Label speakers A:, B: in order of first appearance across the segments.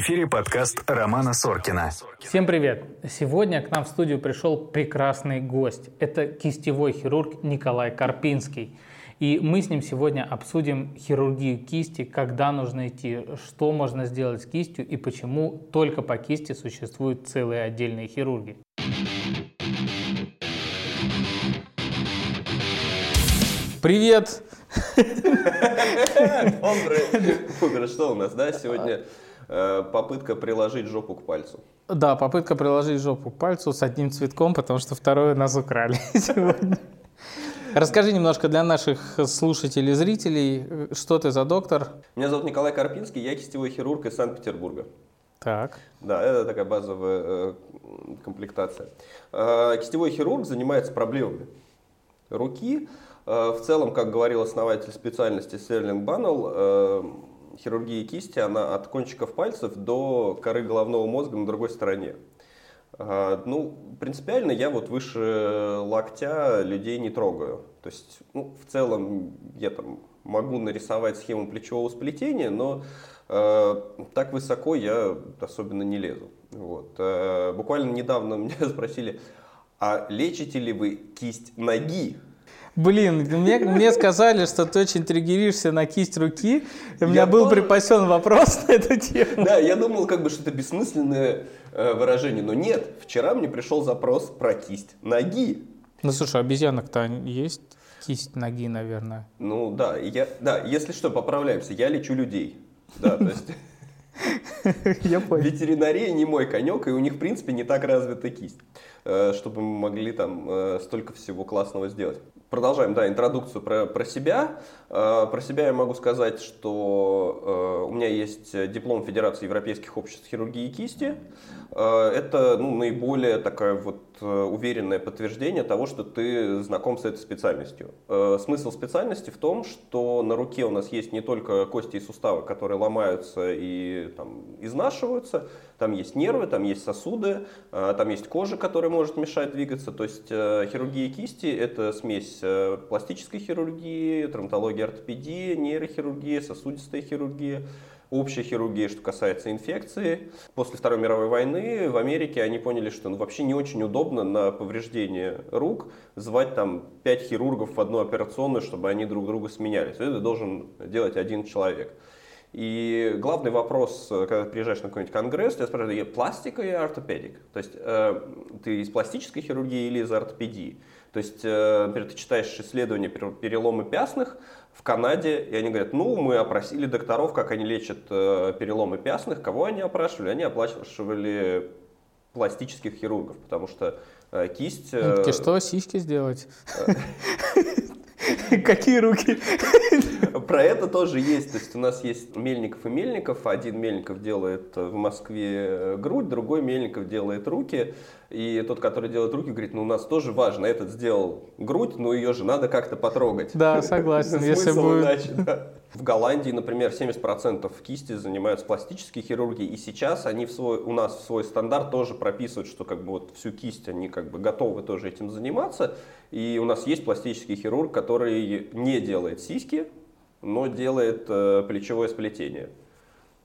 A: эфире подкаст Романа Соркина.
B: Всем привет! Сегодня к нам в студию пришел прекрасный гость. Это кистевой хирург Николай Карпинский. И мы с ним сегодня обсудим хирургию кисти, когда нужно идти, что можно сделать с кистью и почему только по кисти существуют целые отдельные хирурги. Привет!
C: Умер, что у нас, да, сегодня попытка приложить жопу к пальцу.
B: Да, попытка приложить жопу к пальцу с одним цветком, потому что второе нас украли сегодня. Расскажи немножко для наших слушателей и зрителей, что ты за доктор?
C: Меня зовут Николай Карпинский, я кистевой хирург из Санкт-Петербурга.
B: Так.
C: Да, это такая базовая э, комплектация. Э, кистевой хирург занимается проблемами руки. Э, в целом, как говорил основатель специальности Серлинг Баннелл, э, хирургия кисти, она от кончиков пальцев до коры головного мозга на другой стороне. А, ну, принципиально я вот выше локтя людей не трогаю. То есть, ну, в целом я там могу нарисовать схему плечевого сплетения, но э, так высоко я особенно не лезу. Вот. Э, буквально недавно меня спросили, а лечите ли вы кисть ноги?
B: Блин, мне, мне сказали, что ты очень триггеришься на кисть руки. У меня я был тоже... припасен вопрос на эту тему.
C: Да, я думал, как бы, что это бессмысленное э, выражение. Но нет, вчера мне пришел запрос про кисть ноги.
B: Ну слушай, обезьянок-то есть кисть ноги, наверное.
C: Ну да, я, да, если что, поправляемся, я лечу людей. Да, то есть... Я понял. Ветеринария не мой конек, и у них, в принципе, не так развита кисть, э, чтобы мы могли там э, столько всего классного сделать. Продолжаем, да, интродукцию про, про себя. Э, про себя я могу сказать, что у меня есть диплом Федерации Европейских обществ хирургии и кисти. Это ну, наиболее такая вот уверенное подтверждение того, что ты знаком с этой специальностью. Смысл специальности в том, что на руке у нас есть не только кости и суставы, которые ломаются и там, изнашиваются, там есть нервы, там есть сосуды, э, там есть кожа, которая может мешать двигаться. То есть э, хирургия кисти – это смесь э, пластической хирургии, травматологии, ортопедии, нейрохирургии, сосудистой хирургии общая хирургия, что касается инфекции. После Второй мировой войны в Америке они поняли, что ну, вообще не очень удобно на повреждение рук звать там пять хирургов в одну операционную, чтобы они друг друга сменялись. Это должен делать один человек. И главный вопрос, э, когда ты приезжаешь на какой-нибудь конгресс, тебя спрашивают, пластика или ортопедик? То есть э, ты из пластической хирургии или из ортопедии? То есть, э, например, ты читаешь исследования переломы пястных в Канаде, и они говорят, ну, мы опросили докторов, как они лечат э, переломы пястных. Кого они опрашивали? Они опрашивали пластических хирургов, потому что э, кисть...
B: Э, что, сиськи сделать? Какие руки?
C: Про это тоже есть. То есть у нас есть Мельников и Мельников. Один Мельников делает в Москве грудь, другой Мельников делает руки. И тот, который делает руки, говорит, ну у нас тоже важно, этот сделал грудь, но ее же надо как-то потрогать.
B: Да, согласен. Если будет...
C: В Голландии, например, 70% кисти занимаются пластической хирургией, и сейчас они в свой, у нас в свой стандарт тоже прописывают, что как бы вот всю кисть они как бы готовы тоже этим заниматься. И у нас есть пластический хирург, который не делает сиськи, но делает э, плечевое сплетение.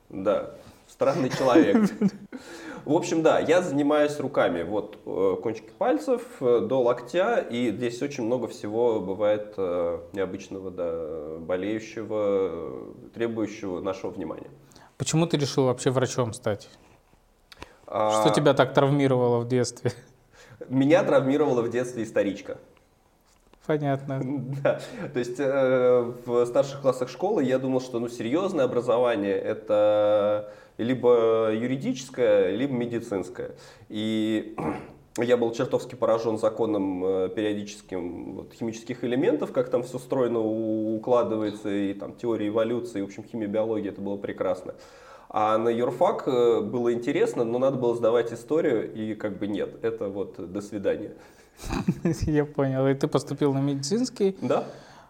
C: Да, странный человек. В общем, да, я занимаюсь руками. Вот э, кончики пальцев э, до локтя, и здесь очень много всего бывает э, необычного, да, болеющего, требующего нашего внимания.
B: Почему ты решил вообще врачом стать? А... Что тебя так травмировало в детстве?
C: Меня травмировала в детстве историчка.
B: Понятно.
C: Да. То есть э, в старших классах школы я думал, что ну, серьезное образование это либо юридическое, либо медицинское. И я был чертовски поражен законом э, периодическим вот, химических элементов, как там все стройно укладывается, и там теория эволюции, и, в общем, химия, биология, это было прекрасно. А на юрфак э, было интересно, но надо было сдавать историю, и как бы нет, это вот до свидания.
B: Я понял. И ты поступил на медицинский?
C: Да.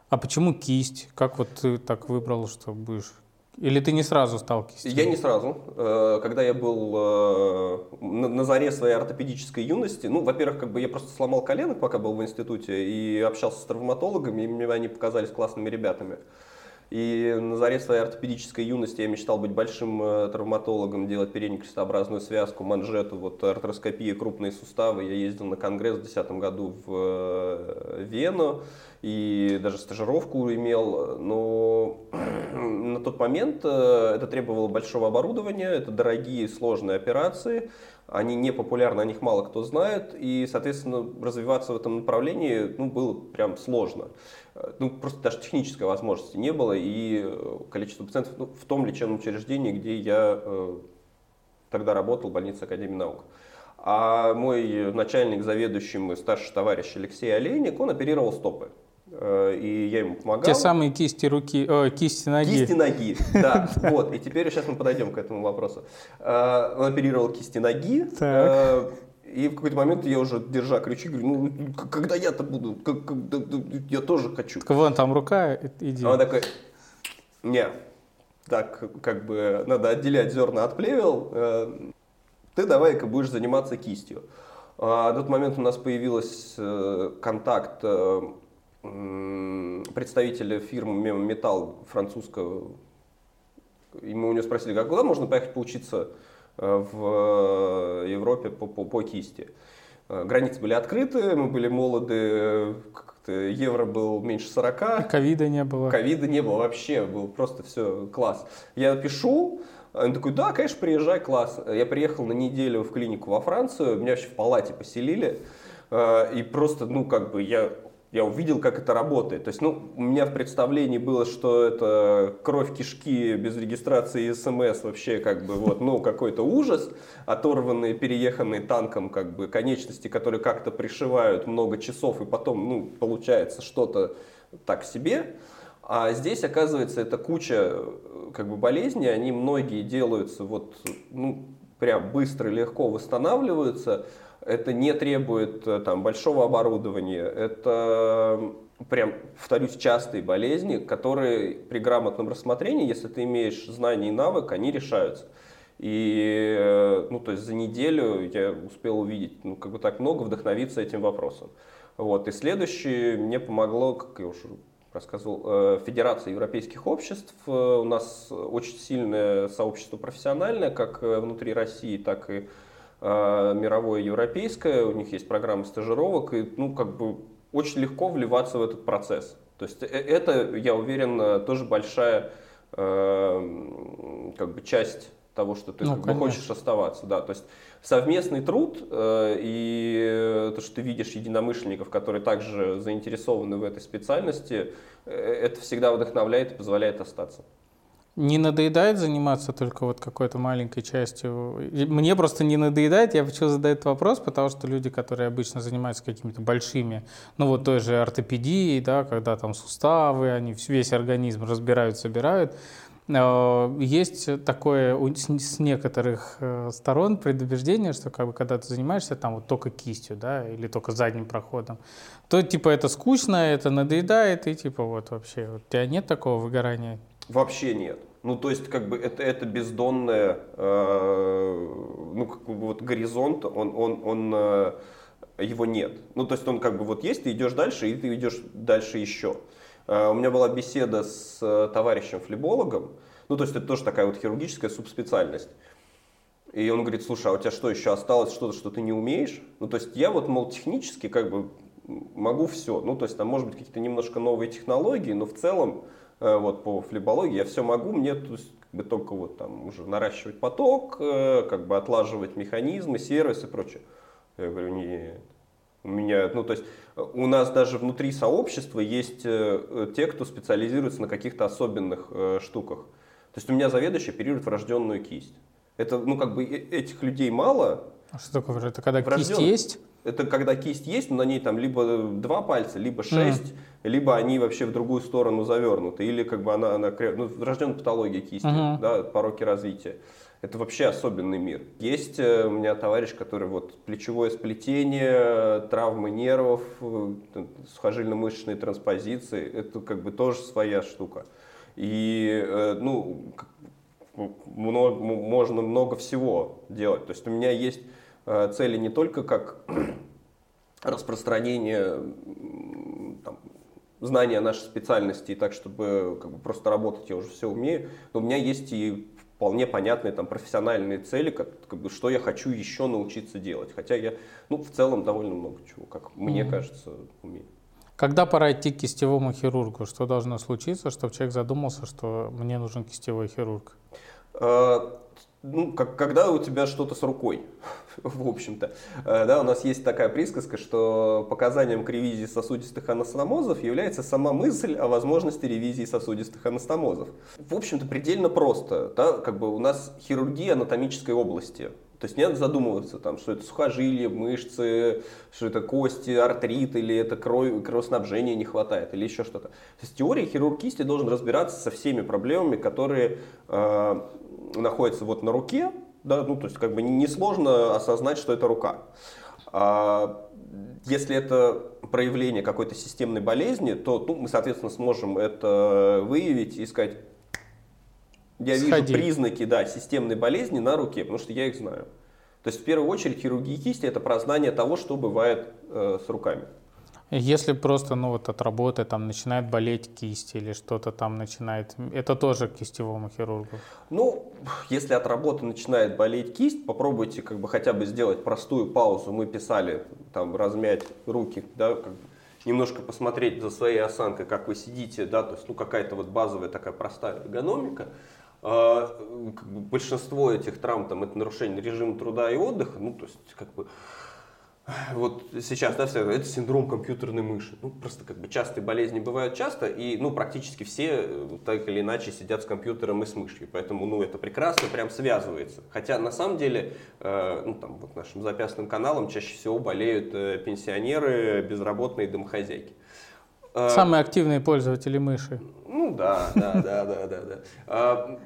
B: А почему кисть? Как вот ты так выбрал, что будешь или ты не сразу стал кистью?
C: Я не сразу. Э, когда я был э, на заре своей ортопедической юности, ну, во-первых, как бы я просто сломал колено, пока был в институте, и общался с травматологами, и мне они показались классными ребятами. И на заре своей ортопедической юности я мечтал быть большим э, травматологом, делать переднекрестообразную связку, манжету, вот артроскопия, крупные суставы. Я ездил на конгресс в 2010 году в Вену и даже стажировку имел, но на тот момент э, это требовало большого оборудования, это дорогие сложные операции, они не популярны, о них мало кто знает, и, соответственно, развиваться в этом направлении ну, было прям сложно. Э, ну, просто даже технической возможности не было, и э, количество пациентов ну, в том лечебном учреждении, где я э, тогда работал, больница Академии наук. А мой начальник, заведующий, мой старший товарищ Алексей Олейник, он оперировал стопы. Э, и я ему помогал.
B: Те самые кисти руки, о, кисти ноги.
C: Кисти ноги, да. Вот, и теперь сейчас мы подойдем к этому вопросу. Э, он оперировал кисти ноги. Э, и в какой-то момент я уже, держа крючки, говорю, ну, когда я-то буду, я тоже хочу.
B: Так вон там рука, иди.
C: А он такой, не, так, как бы, надо отделять зерна от плевел, ты давай-ка будешь заниматься кистью. А, на тот момент у нас появился контакт представителя фирмы Мемометалл французского, и мы у него спросили, как куда можно поехать поучиться э, в Европе по, по, по кисти. Э, границы были открыты, мы были молоды, евро был меньше 40.
B: Ковида не было.
C: Ковида не было вообще, был просто все класс. Я пишу, он такой, да, конечно, приезжай, класс. Я приехал на неделю в клинику во Францию, меня вообще в палате поселили. Э, и просто, ну, как бы я я увидел, как это работает. То есть, ну, у меня в представлении было, что это кровь кишки без регистрации СМС, вообще как бы вот, ну, какой-то ужас, оторванные, перееханные танком как бы конечности, которые как-то пришивают много часов, и потом, ну, получается что-то так себе. А здесь, оказывается, это куча как бы болезней, они многие делаются вот, ну, прям быстро, легко восстанавливаются, это не требует э, там, большого оборудования, это прям, повторюсь, частые болезни, которые при грамотном рассмотрении, если ты имеешь знания и навык, они решаются. И э, ну, то есть за неделю я успел увидеть ну, как бы так много, вдохновиться этим вопросом. Вот. И следующее мне помогло, как я уже рассказывал, э, Федерация европейских обществ. У нас очень сильное сообщество профессиональное, как внутри России, так и а, мировое европейское, у них есть программа стажировок, и ну, как бы очень легко вливаться в этот процесс. То есть э, это, я уверен, тоже большая э, как бы часть того, что ты ну, как бы, хочешь оставаться. Да. То есть совместный труд э, и то, что ты видишь единомышленников, которые также заинтересованы в этой специальности, э, это всегда вдохновляет и позволяет остаться.
B: Не надоедает заниматься только вот какой-то маленькой частью? Мне просто не надоедает, я почему задаю этот вопрос, потому что люди, которые обычно занимаются какими-то большими, ну вот той же ортопедией, да, когда там суставы, они весь организм разбирают, собирают, э, есть такое с некоторых э, сторон предубеждение, что как бы когда ты занимаешься там вот только кистью, да, или только задним проходом, то типа это скучно, это надоедает, и типа вот вообще, у тебя нет такого выгорания?
C: Вообще нет. Ну, то есть, как бы это, это бездонное, э, ну, как бы вот горизонт, он, он, он, э, его нет. Ну, то есть, он как бы вот есть, ты идешь дальше, и ты идешь дальше еще. Э, у меня была беседа с э, товарищем флебологом, ну, то есть, это тоже такая вот хирургическая субспециальность. И он говорит, слушай, а у тебя что, еще осталось что-то, что ты не умеешь? Ну, то есть, я вот, мол, технически как бы могу все. Ну, то есть, там, может быть, какие-то немножко новые технологии, но в целом вот по флебологии, я все могу, мне то есть, как бы только вот там уже наращивать поток, э, как бы отлаживать механизмы, сервисы и прочее. Я говорю, нет, у меня, ну то есть у нас даже внутри сообщества есть э, те, кто специализируется на каких-то особенных штуках. То есть у меня заведующий оперирует врожденную кисть. Это, ну как бы этих людей мало.
B: А что такое? Это когда кисть есть?
C: Это когда кисть есть, но на ней там либо два пальца, либо шесть, mm. либо они вообще в другую сторону завернуты, или как бы она, она ну, врожденная патология кисти, uh-huh. да, пороки развития. Это вообще особенный мир. Есть э, у меня товарищ, который вот плечевое сплетение, травмы нервов, э, сухожильно-мышечные транспозиции, это как бы тоже своя штука. И, э, ну, много, можно много всего делать. То есть у меня есть Э, цели не только как распространение там, знания нашей специальности, и так, чтобы как бы, просто работать, я уже все умею. Но у меня есть и вполне понятные там профессиональные цели, как, как бы, что я хочу еще научиться делать. Хотя я, ну, в целом довольно много чего, как mm-hmm. мне кажется, умею.
B: Когда пора идти к кистевому хирургу? Что должно случиться, чтобы человек задумался, что мне нужен кистевой хирург?
C: А, ну, как, когда у тебя что-то с рукой, в общем-то. Э, да, у нас есть такая присказка, что показанием к ревизии сосудистых анастомозов является сама мысль о возможности ревизии сосудистых анастомозов. В общем-то, предельно просто. Да, как бы у нас хирургия анатомической области. То есть не надо задумываться, там, что это сухожилия, мышцы, что это кости, артрит, или это кровь, кровоснабжения не хватает, или еще что-то. То есть теория хирург кисти должен разбираться со всеми проблемами, которые э, находится вот на руке, да, ну, то есть как бы несложно осознать, что это рука. А если это проявление какой-то системной болезни, то ну, мы, соответственно, сможем это выявить и сказать, я Сходи. вижу признаки да, системной болезни на руке, потому что я их знаю. То есть в первую очередь хирургия кисти это про знание того, что бывает э, с руками.
B: Если просто, ну вот от работы там начинает болеть кисть или что-то там начинает, это тоже к кистевому хирургу?
C: Ну, если от работы начинает болеть кисть, попробуйте как бы хотя бы сделать простую паузу. Мы писали, там, размять руки, да, как бы немножко посмотреть за своей осанкой, как вы сидите, да, то есть, ну, какая-то вот базовая такая простая эргономика. А, большинство этих травм, там, это нарушение режима труда и отдыха, ну, то есть, как бы, вот сейчас, да, все, это синдром компьютерной мыши. Ну, просто как бы частые болезни бывают часто, и, ну, практически все э, так или иначе сидят с компьютером и с мышью, поэтому, ну, это прекрасно прям связывается. Хотя, на самом деле, э, ну, там, вот нашим запястным каналом чаще всего болеют э, пенсионеры, безработные домохозяйки.
B: Э, Самые активные пользователи мыши.
C: Ну, да, да, да, да, да. да.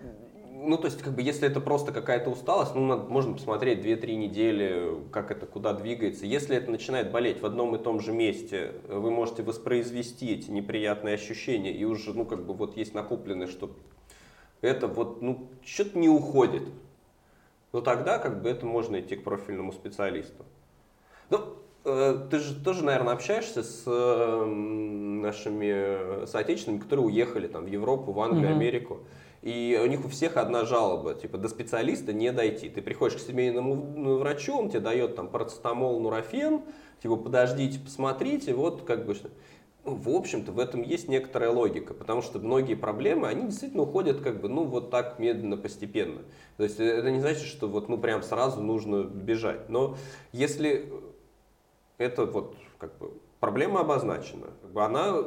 C: Ну, то есть, как бы, если это просто какая-то усталость, ну, надо, можно посмотреть 2-3 недели, как это, куда двигается. Если это начинает болеть в одном и том же месте, вы можете воспроизвести эти неприятные ощущения, и уже, ну, как бы, вот есть накопленное, что это вот, ну, что-то не уходит. Но тогда, как бы, это можно идти к профильному специалисту. Ну, э, ты же тоже, наверное, общаешься с э, нашими соотечественниками, которые уехали там в Европу, в Англию, mm-hmm. Америку. И у них у всех одна жалоба, типа до специалиста не дойти. Ты приходишь к семейному врачу, он тебе дает там парацетамол, нурофен, типа подождите, посмотрите, вот как бы ну, в общем-то, в этом есть некоторая логика, потому что многие проблемы, они действительно уходят как бы, ну, вот так медленно, постепенно. То есть это не значит, что вот, ну, прям сразу нужно бежать. Но если это вот, как бы, проблема обозначена, как бы она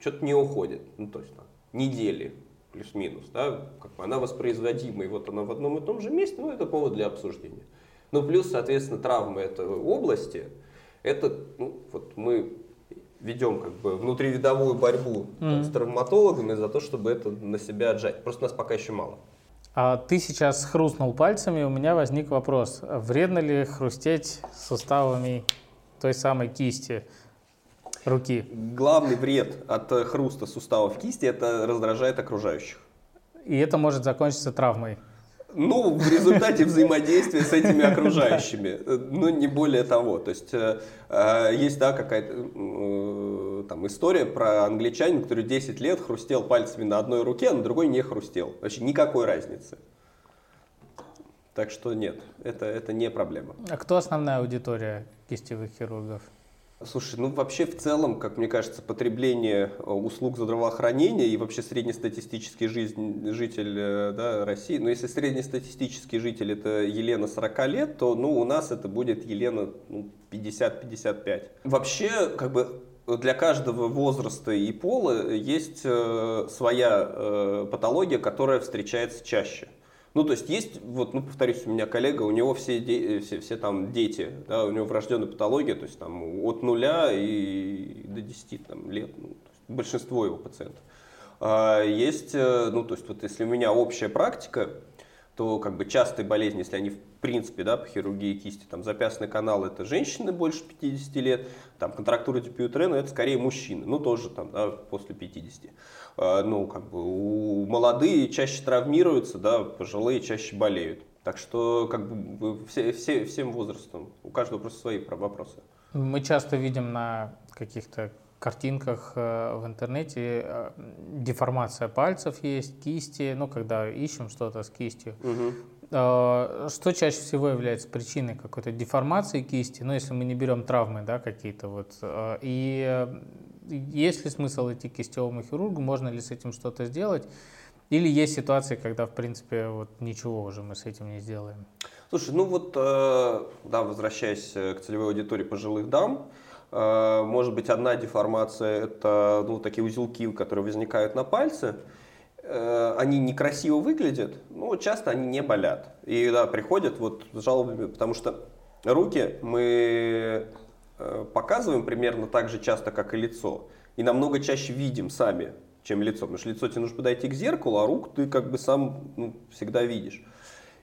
C: что-то не уходит, ну, то есть там, недели, плюс-минус, да, как бы она воспроизводима, и вот она в одном и том же месте, ну, это повод для обсуждения. Ну, плюс, соответственно, травмы этой области, это, ну, вот мы ведем как бы внутривидовую борьбу mm-hmm. с травматологами за то, чтобы это на себя отжать. Просто нас пока еще мало.
B: А ты сейчас хрустнул пальцами, у меня возник вопрос. Вредно ли хрустеть суставами той самой кисти? Руки.
C: Главный вред от э, хруста суставов кисти – это раздражает окружающих.
B: И это может закончиться травмой.
C: Ну, в результате взаимодействия с этими окружающими, э, ну, не более того. То есть, э, есть, да, какая-то э, там история про англичанина, который 10 лет хрустел пальцами на одной руке, а на другой не хрустел. Вообще никакой разницы. Так что нет, это, это не проблема.
B: А кто основная аудитория кистевых хирургов?
C: Слушай, ну вообще в целом, как мне кажется, потребление э, услуг здравоохранения и вообще среднестатистический жизнь, житель э, да, России, ну если среднестатистический житель это Елена 40 лет, то ну, у нас это будет Елена ну, 50-55. Вообще, как бы для каждого возраста и пола есть э, своя э, патология, которая встречается чаще. Ну, то есть есть, вот, ну, повторюсь, у меня коллега, у него все, де, все, все там дети, да, у него врожденная патология, то есть там от нуля и до 10 там, лет, ну, большинство его пациентов. А есть, э, ну, то есть вот если у меня общая практика, то как бы частые болезни, если они принципе, да, по хирургии кисти, там запястный канал это женщины больше 50 лет, там контрактура дипиутрена это скорее мужчины, ну тоже там, да, после 50. А, ну, как бы у молодые чаще травмируются, да, пожилые чаще болеют. Так что как бы все, все, всем возрастом, у каждого просто свои вопросы.
B: Мы часто видим на каких-то картинках э, в интернете э, деформация пальцев есть, кисти, ну, когда ищем что-то с кистью.
C: Мгм.
B: Э, Что чаще всего является причиной какой-то деформации кисти, ну, если мы не берем травмы, да, какие-то вот. э, И э, есть ли смысл идти к кистевому хирургу, можно ли с этим что-то сделать? Или есть ситуации, когда, в принципе, вот ничего уже мы с этим не сделаем?
C: Слушай, ну вот, э, да, возвращаясь э, к целевой аудитории пожилых дам, может быть, одна деформация – это ну, такие узелки, которые возникают на пальце. Э, Они некрасиво выглядят, но часто они не болят. И да, приходят вот с жалобами, потому что руки мы э, показываем примерно так же часто, как и лицо. И намного чаще видим сами, чем лицо. Потому что лицо тебе нужно подойти к зеркалу, а рук ты как бы сам ну, всегда видишь.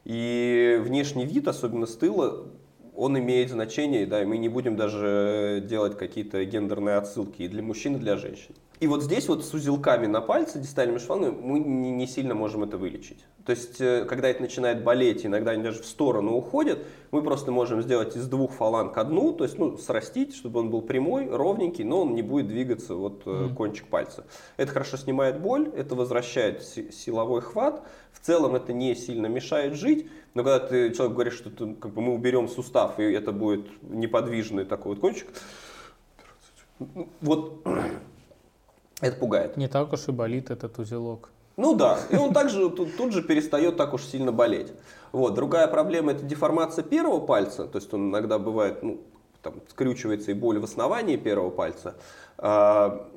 C: И внешний вид, особенно с тыла, он имеет значение, да, и мы не будем даже делать какие-то гендерные отсылки и для мужчин, и для женщин. И вот здесь вот с узелками на пальце, дистальными швами, мы не, не сильно можем это вылечить. То есть, э, когда это начинает болеть, иногда они даже в сторону уходят, мы просто можем сделать из двух фаланг одну, то есть, ну, срастить, чтобы он был прямой, ровненький, но он не будет двигаться вот
B: Мгм.
C: кончик пальца. Это хорошо снимает боль, это возвращает си- силовой хват. В целом это не сильно мешает жить, но когда ты человек говоришь, что ты, как бы мы уберем сустав и это будет неподвижный такой вот кончик, вот это пугает.
B: Не так уж и болит этот узелок.
C: Ну да, и он также тут, тут же перестает так уж сильно болеть. Вот. Другая проблема это деформация первого пальца, то есть он иногда бывает, ну, там, скрючивается и боль в основании первого пальца. А,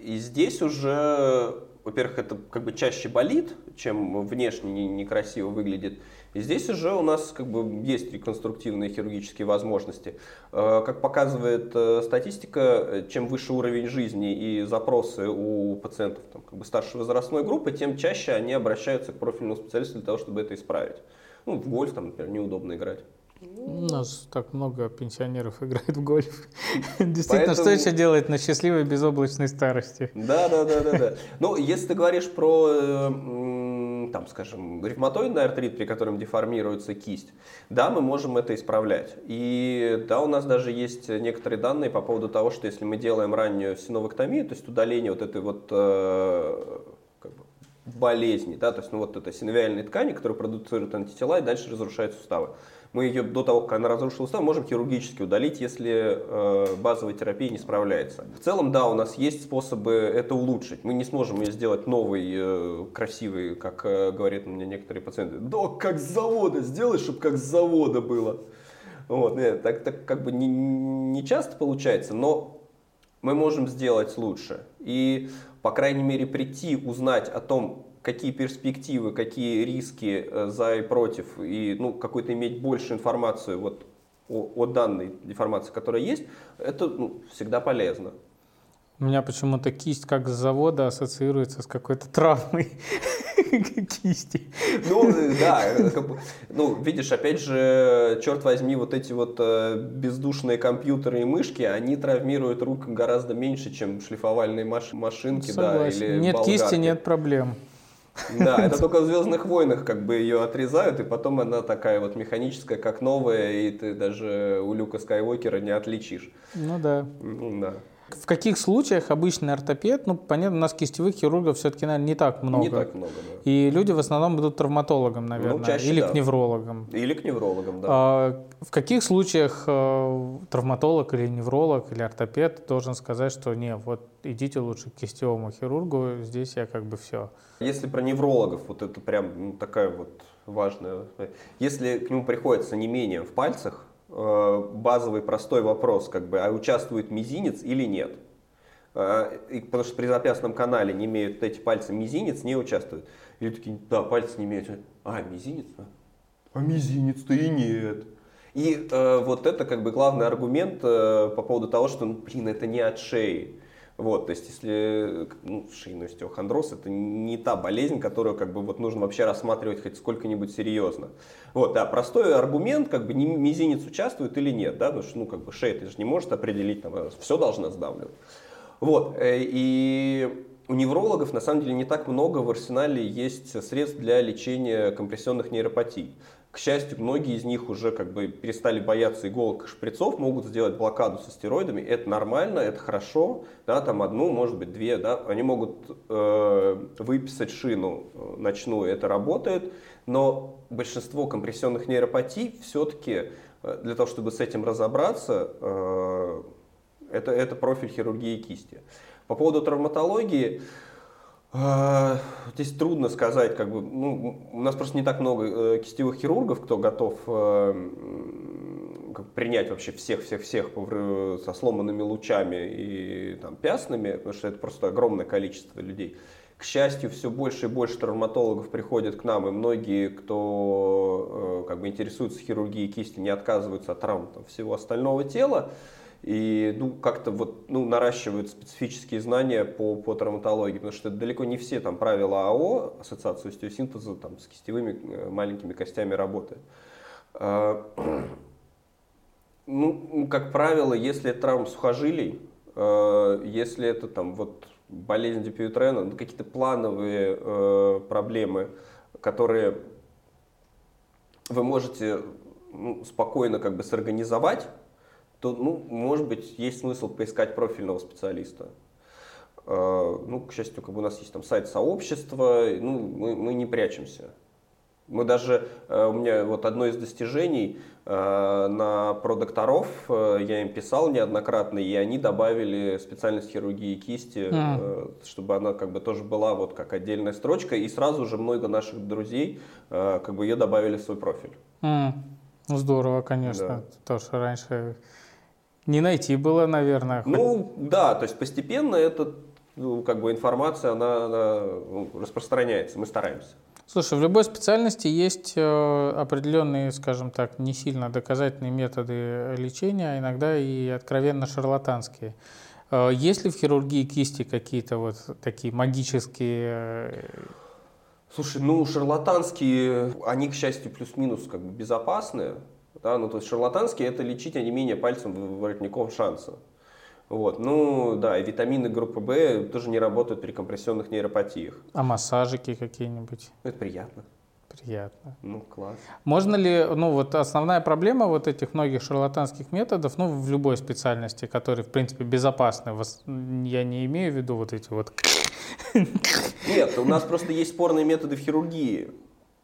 C: И здесь уже, во-первых, это как бы чаще болит, чем внешне не- некрасиво выглядит. И здесь уже у нас как бы есть реконструктивные хирургические возможности. Э, Как показывает э, статистика, э, чем выше уровень жизни и запросы у пациентов там, как бы старшей возрастной группы, тем чаще они обращаются к профильному специалисту для того, чтобы это исправить. Ну, в гольф, там, например, неудобно играть.
B: У нас так много пенсионеров играет в гольф. Действительно, что
C: Поэтому-
B: еще делать на счастливой безоблачной старости?
C: Да, да, да, да, да. Ну, если ты говоришь про, там, скажем, ревматоидный артрит, при котором деформируется кисть, да, мы можем это исправлять. И да, у нас даже есть некоторые данные по поводу того, что если мы делаем раннюю синовэктомию, то есть удаление вот этой вот э, как бы болезни, да, то есть ну, вот этой синовиальной ткани, которая продуцирует антитела и дальше разрушает суставы. Мы ее до того, как она разрушила сустав, можем хирургически удалить, если э, базовая терапия не справляется. В целом, да, у нас есть способы это улучшить. Мы не сможем ее сделать новой, э, красивой, как э, говорят мне некоторые пациенты. Да, как с завода, сделай, чтобы как с завода было. Вот, нет, так, так как бы не, не часто получается, но мы можем сделать лучше. И, по крайней мере, прийти, узнать о том, какие перспективы, какие риски э, за и против, и ну, какую-то иметь больше информацию вот, о, о данной деформации, которая есть, это ну, всегда полезно.
B: У меня почему-то кисть как с завода ассоциируется с какой-то травмой кисти.
C: Ну, да, э, ну, видишь, опять же, черт возьми, вот эти вот э, бездушные компьютеры и мышки, они травмируют рук гораздо меньше, чем шлифовальные маш- машинки, да,
B: Согласен.
C: или
B: Нет кисти,
C: болгарки.
B: нет проблем.
C: Да, это только в Звездных войнах как бы ее отрезают, и потом она такая вот механическая, как новая, и ты даже у Люка Скайуокера не отличишь.
B: Ну да.
C: Ну, да.
B: В каких случаях обычный ортопед, ну понятно, у нас кистевых хирургов все-таки, наверное, не так много.
C: Не так много, да.
B: И люди в основном идут к травматологам, наверное,
C: чаще
B: или
C: да.
B: к неврологам.
C: Или к неврологам, да.
B: А в каких случаях э, травматолог или невролог или ортопед должен сказать, что не, вот идите лучше к кистевому хирургу, здесь я как бы все.
C: Если про неврологов, вот это прям ну, такая вот важная. Если к нему приходится не менее в пальцах, э, базовый простой вопрос, как бы, а участвует мизинец или нет? Э, и потому что при запястном канале не имеют эти пальцы, мизинец не участвует. И люди такие, да, пальцы не имеют. А, мизинец? а? А мизинец-то и нет. И э, вот это как бы главный аргумент э, по поводу того, что, ну, блин, это не от шеи. Вот, то есть, если ну, шейный остеохондроз, это не та болезнь, которую как бы вот нужно вообще рассматривать хоть сколько-нибудь серьезно. Вот, да, простой аргумент, как бы не мизинец участвует или нет, да, потому что, ну, как бы шея, ты же не может определить, там, все должна сдавливать. Вот, э, и у неврологов на самом деле не так много в арсенале есть средств для лечения компрессионных нейропатий. К счастью, многие из них уже как бы перестали бояться иголок и шприцов, могут сделать блокаду со стероидами. Это нормально, это хорошо. Да, там одну, может быть, две. Да, они могут э, выписать шину э, ночную, это работает. Но большинство компрессионных нейропатий все-таки э, для того, чтобы с этим разобраться, э, это, это профиль хирургии кисти. По поводу травматологии, а, здесь трудно сказать, как бы, ну, у нас просто не так много э, кистевых хирургов, кто готов э, как, принять вообще всех-всех-всех со сломанными лучами и там, пясными, потому что это просто огромное количество людей. К счастью, все больше и больше травматологов приходят к нам, и многие, кто э, как бы интересуется хирургией кисти, не отказываются от травм там, всего остального тела и ну, как-то вот, ну, наращивают специфические знания по, по травматологии, потому что далеко не все там правила АО, Ассоциации остеосинтеза, там, с кистевыми э, маленькими костями работают. А, ну, как правило, если это травма сухожилий, э, если это там вот болезнь Дипьютрена, ну, какие-то плановые э, проблемы, которые вы можете ну, спокойно как бы сорганизовать, то, ну, может быть, есть смысл поискать профильного специалиста. А, ну, к счастью, как бы у нас есть там сайт сообщества, ну, мы, мы не прячемся. Мы даже, э, у меня вот одно из достижений э, на про докторов, э, я им писал неоднократно, и они добавили специальность хирургии кисти, mm. чтобы она как бы тоже была вот как отдельная строчка, и сразу же много наших друзей как бы ее добавили в свой профиль.
B: Mm. Здорово, конечно. Да. То, что раньше не найти было, наверное.
C: Ну, да, то есть постепенно эта ну, как бы информация, она, она ну, распространяется, мы стараемся.
B: Слушай, в любой специальности есть э, определенные, скажем так, не сильно доказательные методы лечения, а иногда и откровенно шарлатанские. Э, есть ли в хирургии кисти какие-то вот такие магические э,
C: Слушай, ну шарлатанские, они, к счастью, плюс-минус как бы безопасные. Да? Ну, то есть шарлатанские это лечить онемение пальцем воротником шанса. Вот. Ну да, и витамины группы В тоже не работают при компрессионных нейропатиях.
B: А массажики какие-нибудь?
C: Это приятно.
B: Приятно.
C: Ну, класс.
B: Можно ли, ну вот основная проблема вот этих многих шарлатанских методов, ну в любой специальности, которые в принципе безопасны, я не имею в виду вот эти вот...
C: Нет, у нас просто есть спорные методы в хирургии.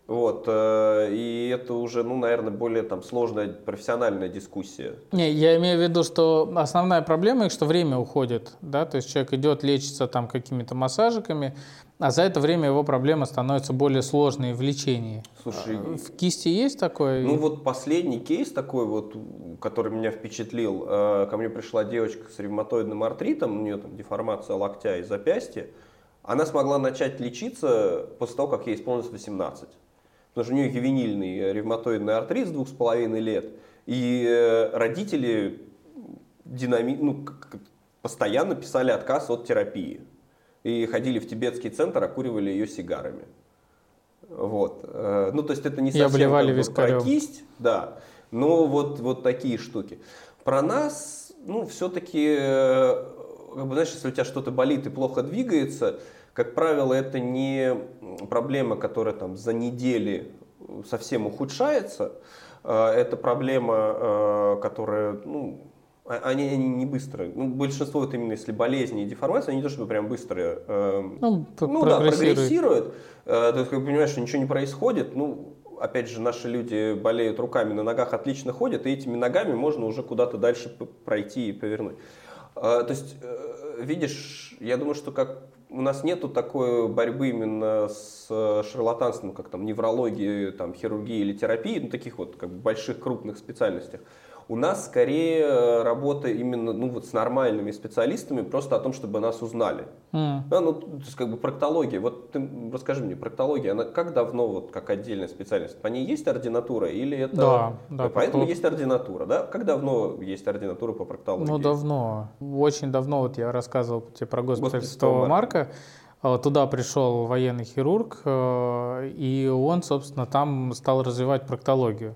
C: Вот, э, и это уже, ну, наверное, более там сложная профессиональная дискуссия.
B: Не, я имею в виду, что основная проблема что время уходит, да, то есть человек идет лечиться там какими-то массажиками, а за это время его проблема становится более сложной в лечении. Слушай, а, в кисти есть такое?
C: Ну вот последний кейс такой вот, который меня впечатлил, э, ко мне пришла девочка с ревматоидным артритом, у нее там деформация локтя и запястья, она смогла начать лечиться после того, как ей исполнилось 18 потому что у нее ювенильный ревматоидный артрит с двух с половиной лет, и э, родители динами... ну, постоянно писали отказ от терапии. И ходили в тибетский центр, окуривали ее сигарами. Вот. Э, ну, то есть это не совсем как бы, про кисть, да, но вот, вот такие штуки. Про нас, ну, все-таки, э, как бы, знаешь, если у тебя что-то болит и плохо двигается, как правило, это не проблема, которая там за недели совсем ухудшается. Э, это проблема, э, которая, ну, а, они, они не быстрые. Ну, большинство вот именно если болезни и деформации, они не то чтобы прям быстрые. Э, ну, ну да, прогрессируют. То есть, как понимаешь, что ничего не происходит, ну, опять же, наши люди болеют руками, на ногах отлично ходят, и этими ногами можно уже куда-то дальше пройти и повернуть. То есть, видишь, я думаю, что как у нас нету такой борьбы именно с э, шарлатанством, как там неврологии, там, хирургии или терапии, ну, таких вот как бы больших крупных специальностях. У нас скорее э, работа именно ну, вот с нормальными специалистами, просто о том, чтобы нас узнали. Mm. Да, ну, то есть как бы проктология. Вот ты расскажи мне, проктология, она как давно вот как отдельная специальность? По ней есть ординатура или это...
B: Да, да.
C: Поэтому проктолог... есть ординатура, да? Как давно есть ординатура по проктологии?
B: Ну, давно. Очень давно. Вот я рассказывал тебе про госпиталь Святого Марка. Марка. Туда пришел военный хирург, э, и он, собственно, там стал развивать проктологию.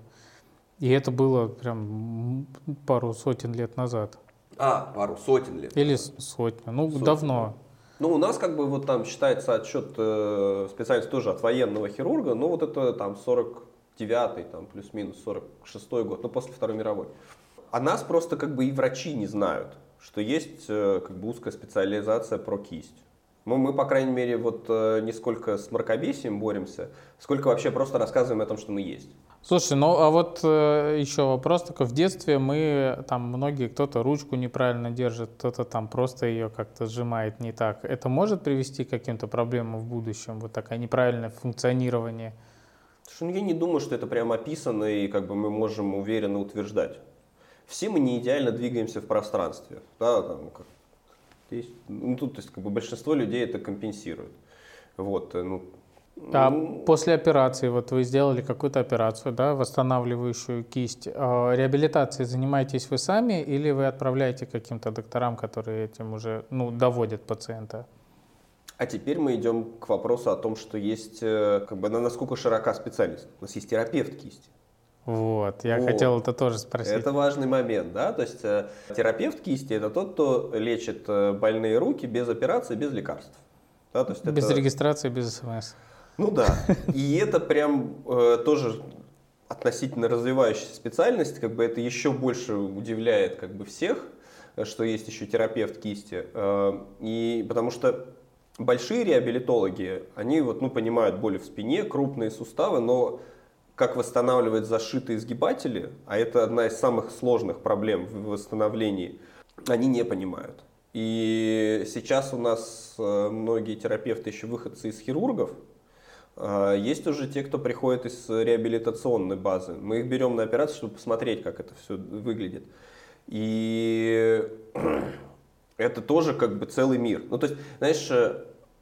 B: И это было прям пару сотен лет назад.
C: А, пару сотен лет.
B: Или назад. сотню. Ну, сотню. давно.
C: Ну, у нас как бы вот там считается отчет э, специальности тоже от военного хирурга, ну вот это там 49-й, там плюс-минус 46-й год, ну после Второй мировой. А нас просто как бы и врачи не знают, что есть э, как бы узкая специализация про кисть. Ну, мы, по крайней мере, вот э, не сколько с мракобесием боремся, сколько вообще просто рассказываем о том, что мы есть.
B: Слушай, ну а вот э, еще вопрос такой. В детстве мы, там, многие, кто-то ручку неправильно держит, кто-то там просто ее как-то сжимает не так. Это может привести к каким-то проблемам в будущем? Вот такое неправильное функционирование?
C: Слушай, ну я не думаю, что это прямо описано и как бы мы можем уверенно утверждать. Все мы не идеально двигаемся в пространстве. Да, там, как, есть, ну, тут, то есть, как бы большинство людей это компенсирует. Вот, э, ну,
B: а после операции, вот вы сделали какую-то операцию, да, восстанавливающую кисть, а реабилитацией занимаетесь вы сами или вы отправляете каким-то докторам, которые этим уже ну, доводят пациента?
C: А теперь мы идем к вопросу о том, что есть, э, как бы, насколько широка специальность. У нас есть терапевт кисти.
B: Вот, я вот. хотел это тоже спросить.
C: Это важный момент, да, то есть э, терапевт кисти это тот, кто лечит э, больные руки без операции, без лекарств.
B: Да, то есть без это... регистрации, без СМС.
C: Ну да. И это прям э, тоже относительно развивающаяся специальность, как бы это еще больше удивляет как бы всех, что есть еще терапевт кисти. Э, и потому что большие реабилитологи, они вот, ну, понимают боли в спине, крупные суставы, но как восстанавливать зашитые сгибатели, а это одна из самых сложных проблем в восстановлении, они не понимают. И сейчас у нас э, многие терапевты еще выходцы из хирургов, есть уже те, кто приходит из реабилитационной базы. Мы их берем на операцию, чтобы посмотреть, как это все выглядит. И это тоже как бы целый мир. Ну, то есть, знаешь,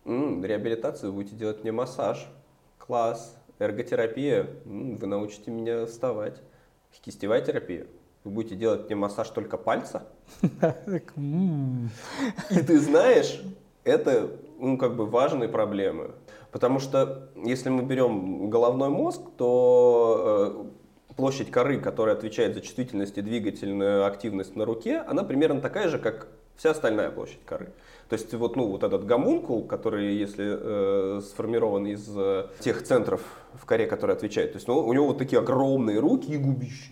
C: м, реабилитацию будете делать мне массаж, класс, эрготерапия, вы научите меня вставать, кистевая терапия. Вы будете делать мне массаж только пальца. И ты знаешь, это ну, как бы важные проблемы. Потому что если мы берем головной мозг, то э, площадь коры, которая отвечает за чувствительность и двигательную активность на руке, она примерно такая же, как вся остальная площадь коры. То есть вот, ну, вот этот гомункул, который, если э, сформирован из э, тех центров в коре, которые отвечают, то есть ну, у него вот такие огромные руки и губища.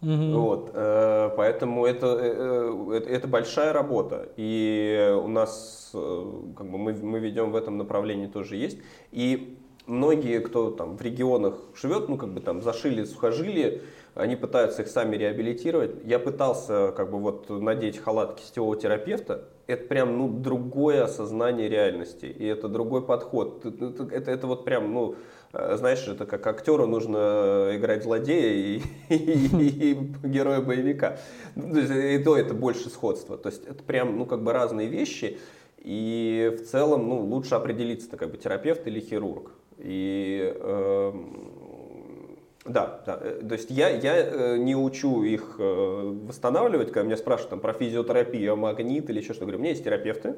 C: Угу. Вот, э, поэтому это, э, это, это большая работа. И у нас, э, как бы мы, мы ведем в этом направлении тоже есть. И многие, кто там в регионах живет, ну как бы там зашили сухожилия, они пытаются их сами реабилитировать. Я пытался как бы вот надеть халат кистевого терапевта. Это прям ну другое осознание реальности и это другой подход. Это, это, это вот прям ну Э, знаешь, это как актеру нужно играть злодея и, и, и, и героя боевика. Ну, и то это больше сходство. То есть это прям, ну, как бы разные вещи. И в целом, ну, лучше определиться, как бы терапевт или хирург. И э, да, да, э, то есть я, я э, не учу их восстанавливать, когда меня спрашивают там, про физиотерапию, магнит или еще что-то. Говорю, у меня есть терапевты,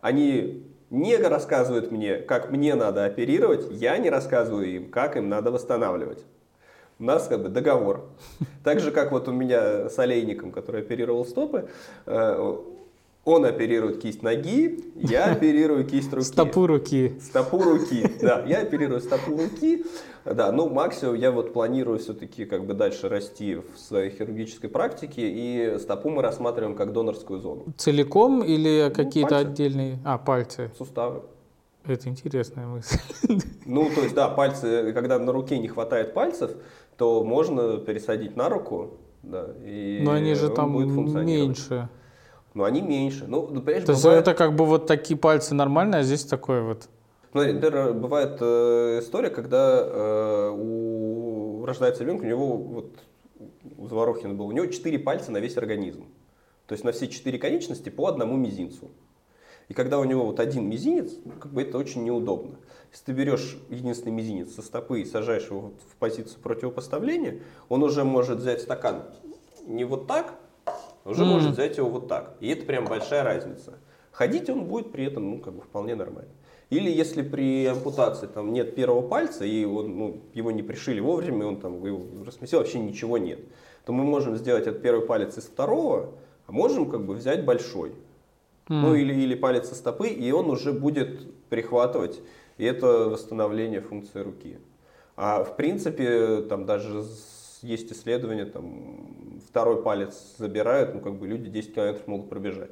C: они не рассказывают мне, как мне надо оперировать, я не рассказываю им, как им надо восстанавливать. У нас как бы договор. Так же, как вот у меня с олейником, который оперировал стопы, э, он оперирует кисть ноги, я оперирую кисть руки.
B: Стопу руки.
C: Стопу руки, да. Я оперирую стопу руки. Да, ну максимум я вот планирую все-таки как бы дальше расти в своей хирургической практике, и стопу мы рассматриваем как донорскую зону.
B: Целиком или ну, какие-то пальцы. отдельные? А, пальцы.
C: Суставы.
B: Это интересная мысль.
C: Ну, то есть, да, пальцы, когда на руке не хватает пальцев, то можно пересадить на руку, да, и
B: Но они же там меньше
C: но они меньше. Ну,
B: ну понимаешь, То есть бывает... это как бы вот такие пальцы нормальные, а здесь такой вот.
C: Смотри, например, бывает э, история, когда э, у рождается ребенок, у него вот у Заворохина был, у него четыре пальца на весь организм. То есть на все четыре конечности по одному мизинцу. И когда у него вот один мизинец, ну, как бы это очень неудобно. Если ты берешь единственный мизинец со стопы и сажаешь его в позицию противопоставления, он уже может взять стакан не вот так, уже mm. может взять его вот так. И это прям большая разница. Ходить он будет при этом, ну, как бы вполне нормально. Или если при ампутации там нет первого пальца, и он, ну, его не пришили вовремя, он там его рассмесил, вообще ничего нет, то мы можем сделать этот первый палец из второго, а можем как бы взять большой. ну или, или палец со стопы, и он уже будет прихватывать, и это восстановление функции руки. А в принципе, там даже есть исследования, там второй палец забирают, ну как бы люди 10 километров могут пробежать.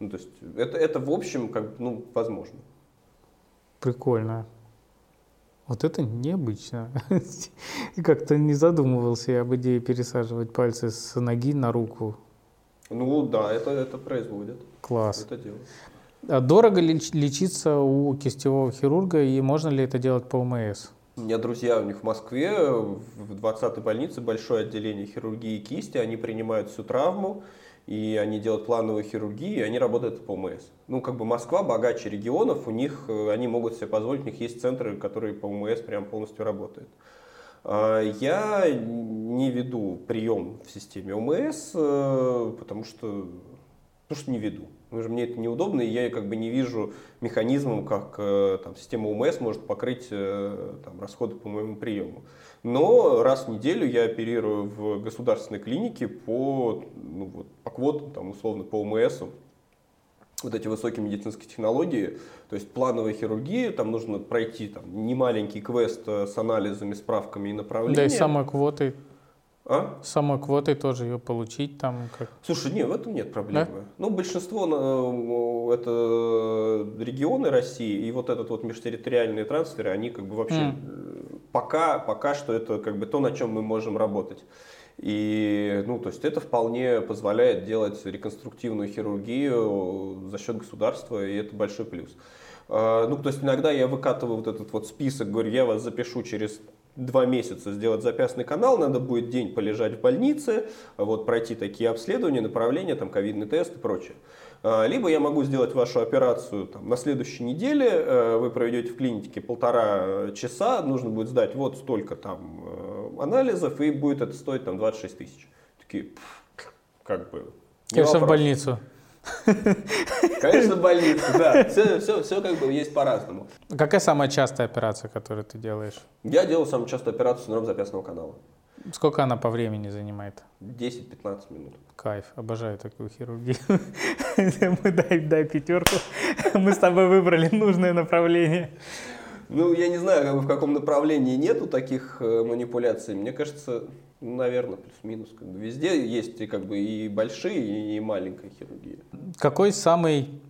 C: Ну, то есть это, это в общем как ну, возможно.
B: Прикольно. Вот это необычно. Как-то не задумывался я об идее пересаживать пальцы с ноги на руку.
C: Ну да, это, это производят.
B: Класс.
C: Это делают.
B: А дорого ли лечиться у кистевого хирурга и можно ли это делать по ОМС?
C: У меня друзья у них в Москве, в 20-й больнице большое отделение хирургии кисти, они принимают всю травму, и они делают плановую хирургию, и они работают по ОМС. Ну, как бы Москва богаче регионов, у них, э, они могут себе позволить, у них есть центры, которые по ОМС прям полностью работают. А, я не веду прием в системе ОМС, э, потому что, потому что не веду. Потому что мне это неудобно, и я как бы не вижу механизмом, как э, там, система ОМС может покрыть там, расходы по моему приему. Но раз в неделю я оперирую в государственной клинике по, ну, вот, по квотам, там, условно, по ОМС, вот эти высокие медицинские технологии, то есть плановая хирургия, там нужно пройти там, немаленький квест э, с анализами, справками и направлениями.
B: Да и самой квотой.
C: А?
B: Самой квотой тоже ее получить там как.
C: Слушай, нет, в этом нет проблемы. Да? Ну, большинство э, это регионы России, и вот этот вот межтерриториальные трансферы, они как бы вообще mm. пока, пока что это как бы то, на чем мы можем работать. И, ну, то есть это вполне позволяет делать реконструктивную хирургию за счет государства, и это большой плюс. А, ну, то есть иногда я выкатываю вот этот вот список, говорю, я вас запишу через два месяца сделать запястный канал, надо будет день полежать в больнице, вот пройти такие обследования, направления, там ковидный тест и прочее. А, либо я могу сделать вашу операцию там, на следующей неделе, э, вы проведете в клинике полтора часа, нужно будет сдать вот столько там э, анализов, и будет это стоить там 26 тысяч. Такие, как бы...
B: Конечно, в больницу.
C: Конечно, в больницу, да. Все, все, все как бы есть по-разному.
B: Какая самая частая операция, которую ты делаешь?
C: Я делаю самую частую операцию синдром запястного канала.
B: Сколько она по времени занимает?
C: 10-15 минут.
B: Кайф, обожаю такую хирургию. Мы дай, дай пятерку. Мы с тобой выбрали нужное направление.
C: Ну, я не знаю, как бы в каком направлении нету таких э, манипуляций. Мне кажется, наверное, плюс-минус. Как бы везде есть и, как бы, и большие, и маленькая хирургия.
B: Какой самый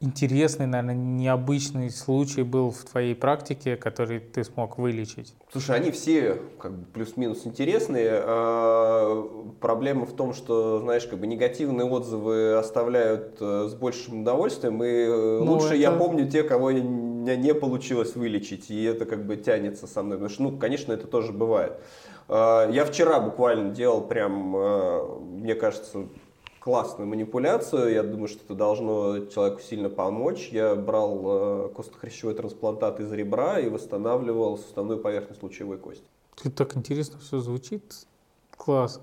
B: интересный, наверное, необычный случай был в твоей практике, который ты смог вылечить?
C: Слушай, они все как бы плюс-минус интересные. А, проблема в том, что, знаешь, как бы негативные отзывы оставляют э, с большим удовольствием, и э, ну, лучше это... я помню те, кого я, меня не получилось вылечить, и это как бы тянется со мной. Потому что, ну, конечно, это тоже бывает. А, я вчера буквально делал прям, э, мне кажется, классную манипуляцию. Я думаю, что это должно человеку сильно помочь. Я брал э, костно-хрящевой трансплантат из ребра и восстанавливал суставную поверхность лучевой кости.
B: Это так интересно все звучит. Класс.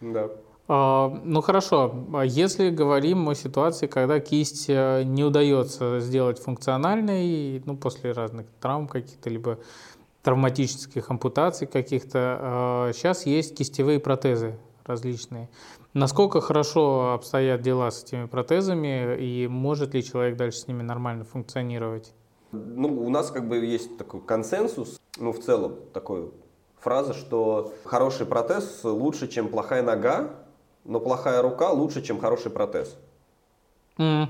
C: Да.
B: А, ну хорошо, а если говорим о ситуации, когда кисть э, не удается сделать функциональной, ну после разных травм каких-то, либо травматических ампутаций каких-то, сейчас а, есть кистевые протезы различные. Насколько хорошо обстоят дела с этими протезами и может ли человек дальше с ними нормально функционировать?
C: Ну, у нас как бы есть такой консенсус, ну, в целом, такой фраза, что хороший протез лучше, чем плохая нога, но плохая рука лучше, чем хороший протез.
B: Mm.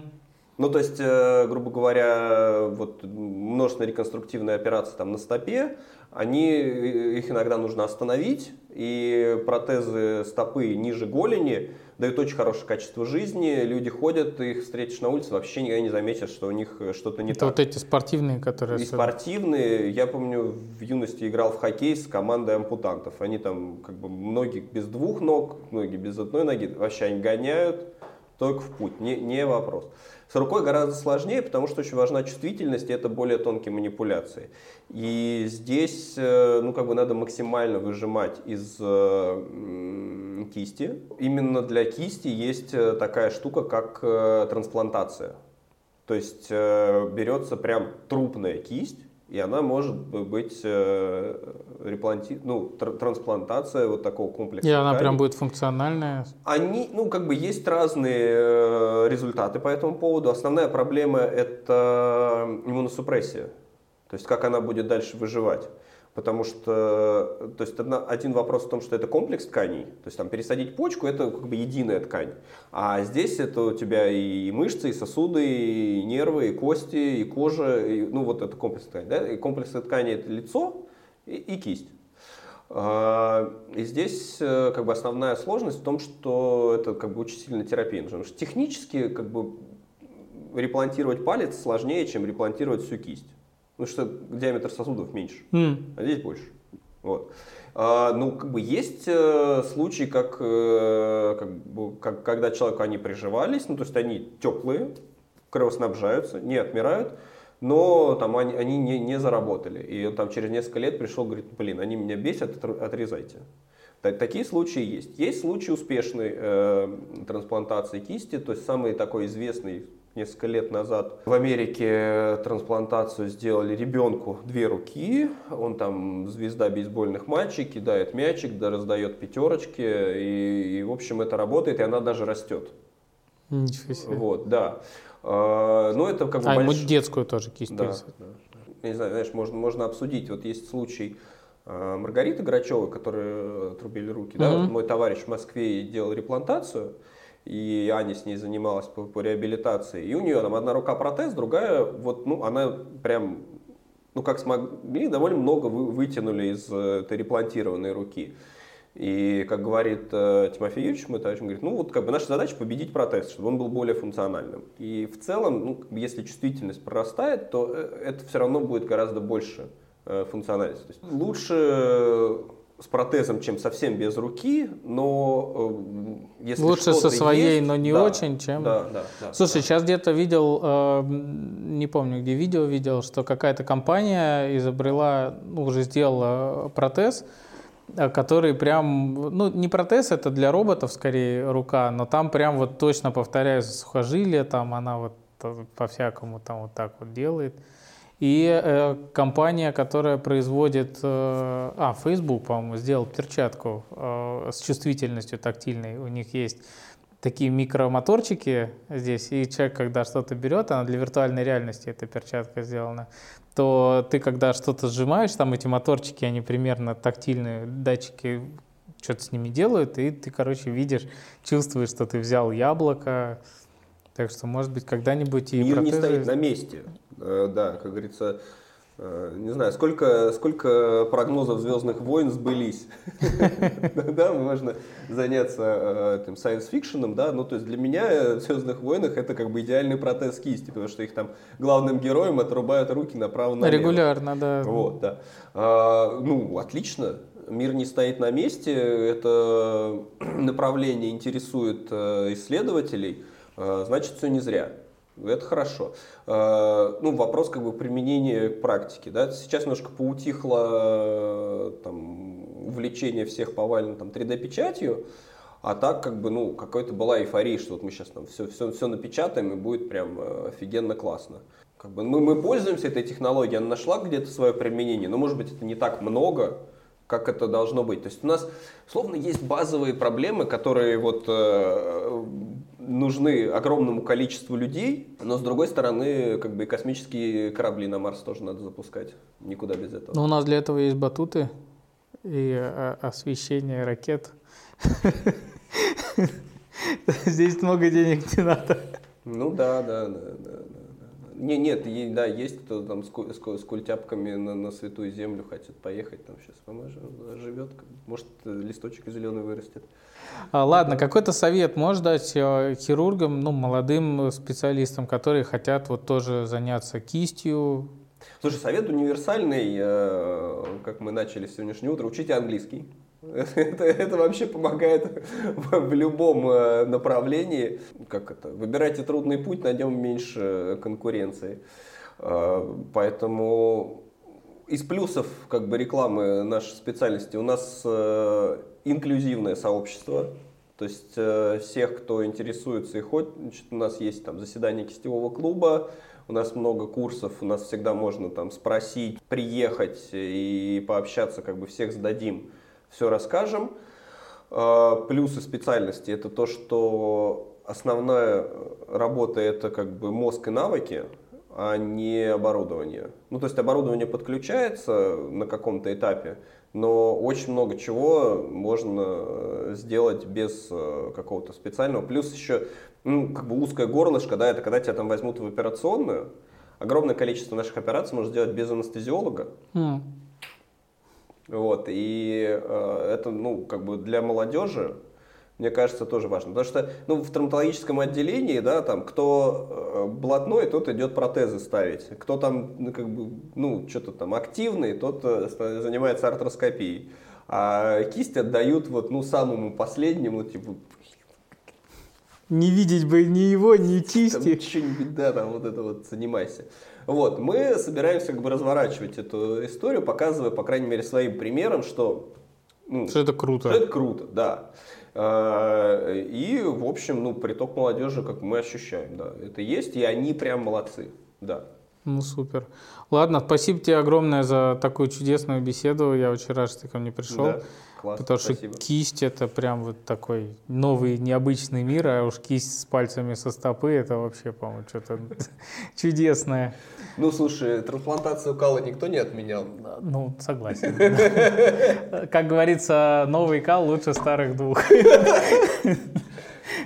C: Ну, то есть, э, грубо говоря, вот множественные реконструктивные операции там на стопе, они, э, их иногда нужно остановить, и протезы стопы ниже голени дают очень хорошее качество жизни. Люди ходят, их встретишь на улице, вообще никогда не заметят, что у них что-то не
B: Это
C: так.
B: вот эти спортивные, которые...
C: И спортивные. Я помню, в юности играл в хоккей с командой ампутантов. Они там, как бы, многие без двух ног, многие без одной ноги. Вообще они гоняют только в путь, не, не вопрос. С рукой гораздо сложнее, потому что очень важна чувствительность, и это более тонкие манипуляции. И здесь, э, ну, как бы надо максимально выжимать из э, кисти. Именно для кисти есть э, такая штука, как трансплантация. То есть берется прям трупная кисть, И она может быть э, репланти... ну, тр- трансплантация вот такого комплекса.
B: И ткани. она прям будет функциональная?
C: Они, ну, как бы есть разные э, результаты по этому поводу. Основная проблема – это иммуносупрессия. То есть, как она будет дальше выживать. Потому что, то есть одна, один вопрос в том, что это комплекс тканей. То есть там пересадить почку это как бы единая ткань. А здесь это у тебя и мышцы, и сосуды, и нервы, и кости, и кожа. И, ну вот это комплекс ткани. Да? И комплекс ткани это лицо и, и кисть. А, и здесь э, как бы основная сложность в том, что это как бы очень сильная терапия. Потому что технически как бы реплантировать палец сложнее, чем реплантировать всю кисть. Потому что диаметр сосудов меньше, mm. а здесь больше. Вот. А, ну, как бы есть э, случаи, как, э, как, бы, как, когда человеку они приживались, ну, то есть они теплые, кровоснабжаются, не отмирают, но там они, они не, не заработали. И он там через несколько лет пришел, говорит, блин, они меня бесят, отрезайте. Так, такие случаи есть. Есть случаи успешной э, трансплантации кисти, то есть самый такой известный несколько лет назад в Америке трансплантацию сделали ребенку две руки. Он там звезда бейсбольных матчей, кидает мячик, да, раздает пятерочки. И, и, в общем, это работает, и она даже растет.
B: Ничего себе.
C: Вот, да. А, но это как бы
B: а, больш... детскую тоже кисть
C: да, да. Не знаю, знаешь, можно, можно обсудить. Вот есть случай а, Маргариты Грачевой, которая отрубили руки. Mm-hmm. Да? Вот мой товарищ в Москве делал реплантацию и Аня с ней занималась по, по реабилитации. И у нее там одна рука протез, другая, вот, ну, она прям, ну, как смогли, довольно много вы, вытянули из э, этой реплантированной руки. И, как говорит э, Тимофей Юрьевич, мой товарищ, говорит, ну вот как бы наша задача победить протез, чтобы он был более функциональным. И в целом, ну, если чувствительность прорастает, то э, это все равно будет гораздо больше э, функциональности. То есть лучше с протезом, чем совсем без руки, но
B: э, если лучше со своей, есть, но не да, очень, чем.
C: Да, да, да,
B: Слушай, да. сейчас где-то видел, э, не помню, где видео видел, что какая-то компания изобрела, ну уже сделала протез, э, который прям, ну не протез, это для роботов скорее рука, но там прям вот точно повторяю сухожилие, там она вот по всякому там вот так вот делает. И э, компания, которая производит, э, а, Facebook, по-моему, сделал перчатку э, с чувствительностью тактильной. У них есть такие микромоторчики здесь, и человек, когда что-то берет, она для виртуальной реальности эта перчатка сделана, то ты, когда что-то сжимаешь, там эти моторчики, они примерно тактильные, датчики что-то с ними делают, и ты, короче, видишь, чувствуешь, что ты взял яблоко, так что, может быть, когда-нибудь и
C: Мир протезы... не стоит на месте. Э, да, как говорится, э, не знаю, сколько, сколько прогнозов Звездных войн сбылись. Да, можно заняться э, этим fiction, да, ну то есть для меня в Звездных войнах это как бы идеальный протез кисти, потому что их там главным героям отрубают руки направо налево.
B: Регулярно, да.
C: Вот, да. А, ну, отлично, мир не стоит на месте, это направление интересует исследователей, значит все не зря. Это хорошо. Э, ну, вопрос как бы применения практики. Да? Сейчас немножко поутихло там, увлечение всех повально там, 3D-печатью, а так как бы, ну, какой-то была эйфория, что вот мы сейчас там все, все, все напечатаем и будет прям э, офигенно классно. Как бы мы, мы пользуемся этой технологией, она нашла где-то свое применение, но может быть это не так много, как это должно быть. То есть у нас, словно, есть базовые проблемы, которые вот э, нужны огромному количеству людей, но с другой стороны, как бы и космические корабли на Марс тоже надо запускать. Никуда без этого.
B: Но у нас для этого есть батуты и э, освещение ракет. Здесь много денег не надо.
C: Ну да, да, да, да. Не, нет, да, есть кто там с, с, с культяпками на, на святую землю хотят поехать, там сейчас поможет, живет, может листочек зеленый вырастет.
B: А, ладно, какой-то совет можешь дать э, хирургам, ну, молодым специалистам, которые хотят вот тоже заняться кистью?
C: Слушай, совет универсальный, э, как мы начали сегодняшнее утро, учите английский. Это, это вообще помогает в, в любом э, направлении. Как это? Выбирайте трудный путь, найдем меньше конкуренции. Э, поэтому из плюсов как бы рекламы нашей специальности у нас э, инклюзивное сообщество. То есть всех, кто интересуется и значит, у нас есть там заседание кистевого клуба, у нас много курсов, у нас всегда можно там спросить, приехать и пообщаться, как бы всех сдадим, все расскажем. А, плюсы специальности это то, что основная работа это как бы мозг и навыки, а не оборудование. Ну, то есть оборудование подключается на каком-то этапе, но очень много чего можно сделать без э, какого-то специального. Плюс еще ну, как бы узкое горлышко, да, это когда тебя там возьмут в операционную, огромное количество наших операций можно сделать без анестезиолога. Mm. Вот, и э, это, ну, как бы для молодежи, мне кажется, тоже важно. Потому что ну, в травматологическом отделении, да, там, кто э, блатной, тот идет протезы ставить. Кто там, ну, как бы, ну, что-то там активный, тот э, занимается артроскопией. А кисть отдают вот, ну, самому последнему, типа,
B: не видеть бы ни его, ни кисти.
C: Что-нибудь, да, там вот это вот занимайся. Вот, мы собираемся как бы разворачивать эту историю, показывая, по крайней мере, своим примером, что...
B: Ну, что это круто.
C: Что это круто, да. А, и, в общем, ну, приток молодежи, как мы ощущаем, да, это есть, и они прям молодцы, да.
B: Ну, супер. Ладно, спасибо тебе огромное за такую чудесную беседу. Я очень рад, что ты ко мне пришел. Да. Класс, Потому спасибо. что кисть это прям вот такой новый необычный мир, а уж кисть с пальцами со стопы это вообще, по-моему, что-то чудесное.
C: Ну, слушай, трансплантацию кала никто не отменял.
B: Ну, согласен. Как говорится, новый кал лучше старых двух.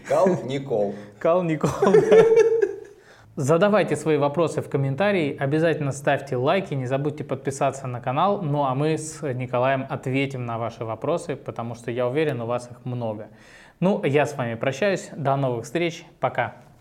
C: Кал Никол.
B: Кал Никол. Задавайте свои вопросы в комментарии, обязательно ставьте лайки, не забудьте подписаться на канал. Ну а мы с Николаем ответим на ваши вопросы, потому что я уверен, у вас их много. Ну, я с вами прощаюсь, до новых встреч, пока.